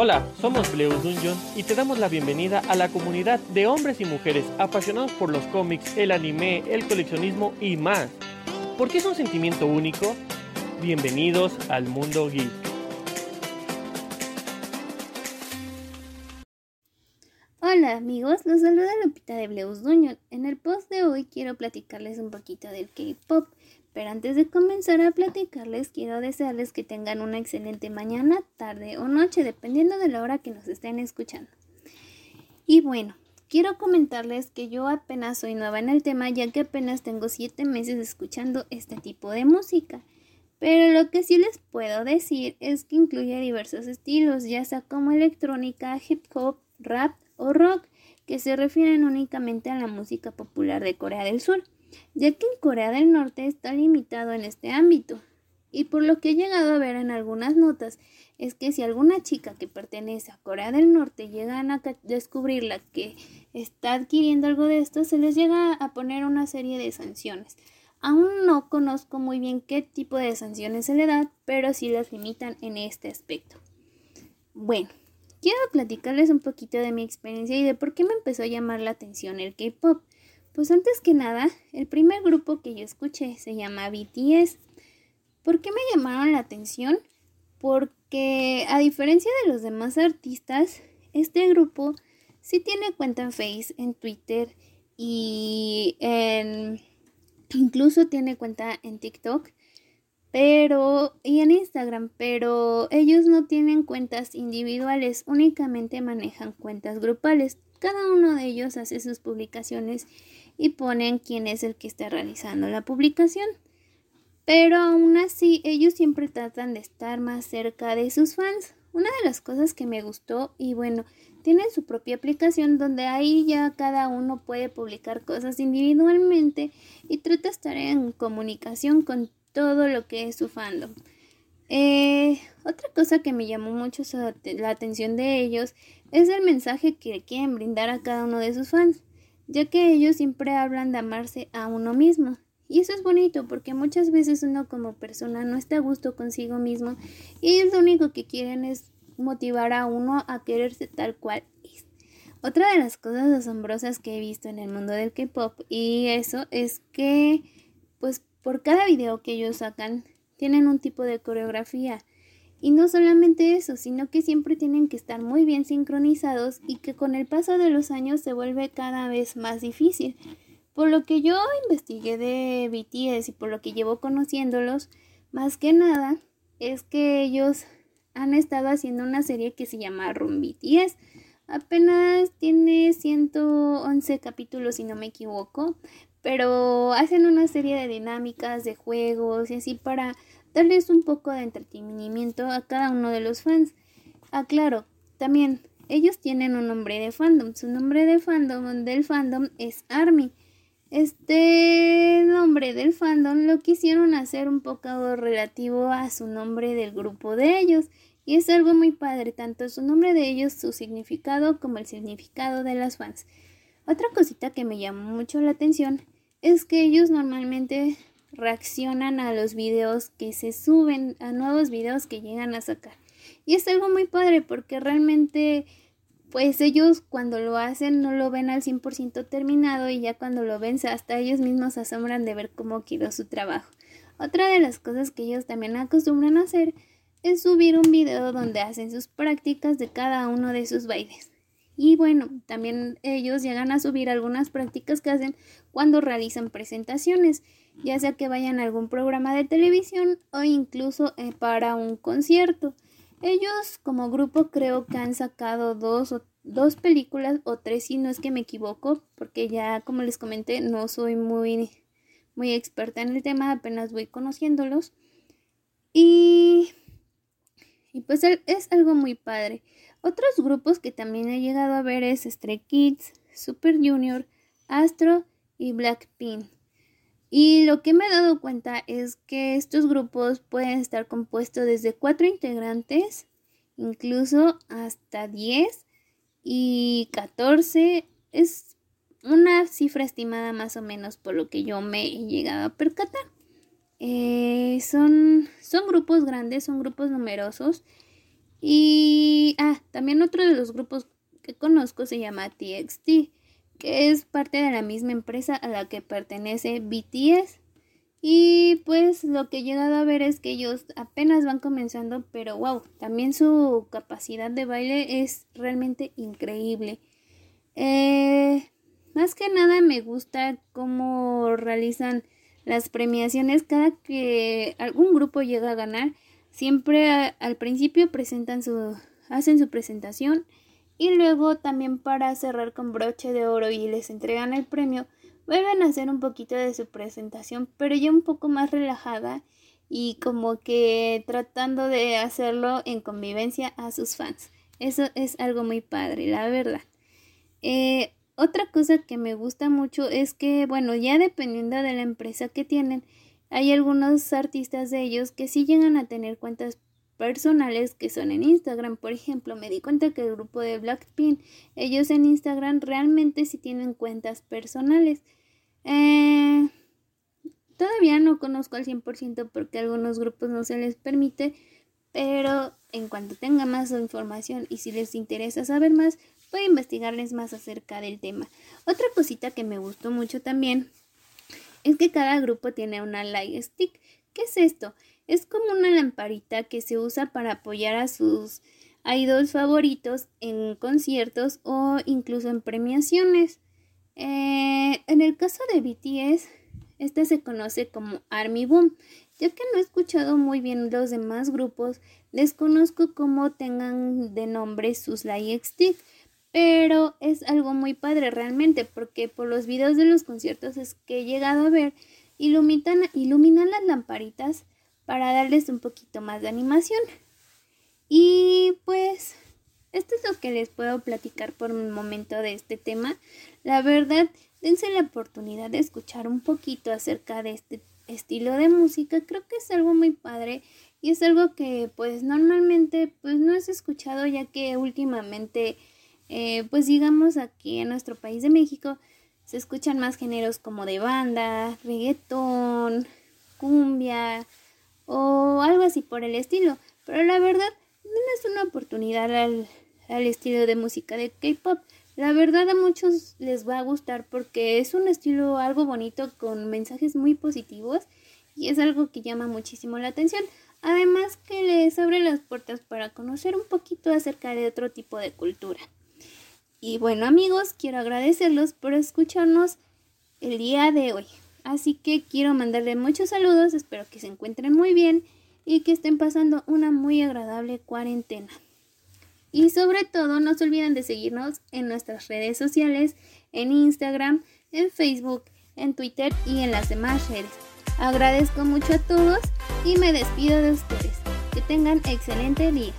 Hola, somos Bleus Dungeon y te damos la bienvenida a la comunidad de hombres y mujeres apasionados por los cómics, el anime, el coleccionismo y más. ¿Por qué es un sentimiento único? Bienvenidos al mundo geek. Hola amigos, los saluda Lupita de Bleus Dungeon. En el post de hoy quiero platicarles un poquito del K-pop, pero antes de comenzar a platicarles, quiero desearles que tengan una excelente mañana, tarde o noche, dependiendo de la hora que nos estén escuchando. Y bueno, quiero comentarles que yo apenas soy nueva en el tema, ya que apenas tengo 7 meses escuchando este tipo de música. Pero lo que sí les puedo decir es que incluye diversos estilos, ya sea como electrónica, hip hop, rap o rock, que se refieren únicamente a la música popular de Corea del Sur ya que en Corea del Norte está limitado en este ámbito. Y por lo que he llegado a ver en algunas notas, es que si alguna chica que pertenece a Corea del Norte llegan a descubrirla que está adquiriendo algo de esto, se les llega a poner una serie de sanciones. Aún no conozco muy bien qué tipo de sanciones se le da, pero sí las limitan en este aspecto. Bueno, quiero platicarles un poquito de mi experiencia y de por qué me empezó a llamar la atención el K-Pop. Pues antes que nada, el primer grupo que yo escuché se llama BTS. ¿Por qué me llamaron la atención? Porque a diferencia de los demás artistas, este grupo sí tiene cuenta en Face, en Twitter y en incluso tiene cuenta en TikTok, pero y en Instagram, pero ellos no tienen cuentas individuales, únicamente manejan cuentas grupales. Cada uno de ellos hace sus publicaciones y ponen quién es el que está realizando la publicación. Pero aún así, ellos siempre tratan de estar más cerca de sus fans. Una de las cosas que me gustó, y bueno, tienen su propia aplicación donde ahí ya cada uno puede publicar cosas individualmente y trata de estar en comunicación con todo lo que es su fandom. Eh, otra cosa que me llamó mucho la atención de ellos es el mensaje que quieren brindar a cada uno de sus fans ya que ellos siempre hablan de amarse a uno mismo. Y eso es bonito porque muchas veces uno como persona no está a gusto consigo mismo y ellos lo único que quieren es motivar a uno a quererse tal cual es. Otra de las cosas asombrosas que he visto en el mundo del K-pop y eso es que pues por cada video que ellos sacan tienen un tipo de coreografía y no solamente eso, sino que siempre tienen que estar muy bien sincronizados y que con el paso de los años se vuelve cada vez más difícil. Por lo que yo investigué de BTS y por lo que llevo conociéndolos, más que nada es que ellos han estado haciendo una serie que se llama Room BTS. Apenas tiene 111 capítulos si no me equivoco, pero hacen una serie de dinámicas, de juegos y así para darles un poco de entretenimiento a cada uno de los fans. Aclaro, también ellos tienen un nombre de fandom. Su nombre de fandom del fandom es Army. Este nombre del fandom lo quisieron hacer un poco relativo a su nombre del grupo de ellos. Y es algo muy padre, tanto su nombre de ellos, su significado, como el significado de las fans. Otra cosita que me llamó mucho la atención es que ellos normalmente reaccionan a los videos que se suben, a nuevos videos que llegan a sacar. Y es algo muy padre porque realmente pues ellos cuando lo hacen no lo ven al 100% terminado y ya cuando lo ven hasta ellos mismos asombran de ver cómo quedó su trabajo. Otra de las cosas que ellos también acostumbran a hacer es subir un video donde hacen sus prácticas de cada uno de sus bailes. Y bueno, también ellos llegan a subir algunas prácticas que hacen cuando realizan presentaciones ya sea que vayan a algún programa de televisión o incluso eh, para un concierto. Ellos como grupo creo que han sacado dos, dos películas o tres si no es que me equivoco, porque ya como les comenté no soy muy, muy experta en el tema, apenas voy conociéndolos. Y, y pues es algo muy padre. Otros grupos que también he llegado a ver es Stray Kids, Super Junior, Astro y Blackpink. Y lo que me he dado cuenta es que estos grupos pueden estar compuestos desde cuatro integrantes, incluso hasta 10 y 14. Es una cifra estimada más o menos por lo que yo me he llegado a percatar. Eh, son, son grupos grandes, son grupos numerosos Y, ah, también otro de los grupos que conozco se llama TXT, que es parte de la misma empresa a la que pertenece BTS. Y pues lo que he llegado a ver es que ellos apenas van comenzando, pero wow, también su capacidad de baile es realmente increíble. Eh, más que nada me gusta cómo realizan las premiaciones cada que algún grupo llega a ganar. Siempre al principio presentan su, hacen su presentación y luego también para cerrar con broche de oro y les entregan el premio, vuelven a hacer un poquito de su presentación, pero ya un poco más relajada y como que tratando de hacerlo en convivencia a sus fans. Eso es algo muy padre, la verdad. Eh, otra cosa que me gusta mucho es que, bueno, ya dependiendo de la empresa que tienen, hay algunos artistas de ellos que sí llegan a tener cuentas personales que son en Instagram. Por ejemplo, me di cuenta que el grupo de Blackpink, ellos en Instagram realmente sí tienen cuentas personales. Eh, todavía no conozco al 100% porque a algunos grupos no se les permite, pero en cuanto tenga más información y si les interesa saber más, voy a investigarles más acerca del tema. Otra cosita que me gustó mucho también es que cada grupo tiene una light stick. ¿Qué es esto? Es como una lamparita que se usa para apoyar a sus idols favoritos en conciertos o incluso en premiaciones. Eh, en el caso de BTS, este se conoce como Army Boom. Ya que no he escuchado muy bien los demás grupos, desconozco cómo tengan de nombre sus light stick pero es algo muy padre realmente porque por los videos de los conciertos es que he llegado a ver iluminan, iluminan las lamparitas para darles un poquito más de animación. Y pues esto es lo que les puedo platicar por un momento de este tema. La verdad, dense la oportunidad de escuchar un poquito acerca de este estilo de música. Creo que es algo muy padre y es algo que pues normalmente pues no es escuchado ya que últimamente eh, pues digamos aquí en nuestro país de México se escuchan más géneros como de banda, reggaetón, cumbia o algo así por el estilo. Pero la verdad, no es una oportunidad al, al estilo de música de K-pop. La verdad a muchos les va a gustar porque es un estilo algo bonito con mensajes muy positivos y es algo que llama muchísimo la atención. Además que les abre las puertas para conocer un poquito acerca de otro tipo de cultura. Y bueno amigos, quiero agradecerlos por escucharnos el día de hoy. Así que quiero mandarle muchos saludos, espero que se encuentren muy bien y que estén pasando una muy agradable cuarentena. Y sobre todo no se olviden de seguirnos en nuestras redes sociales, en Instagram, en Facebook, en Twitter y en las demás redes. Agradezco mucho a todos y me despido de ustedes. Que tengan excelente día.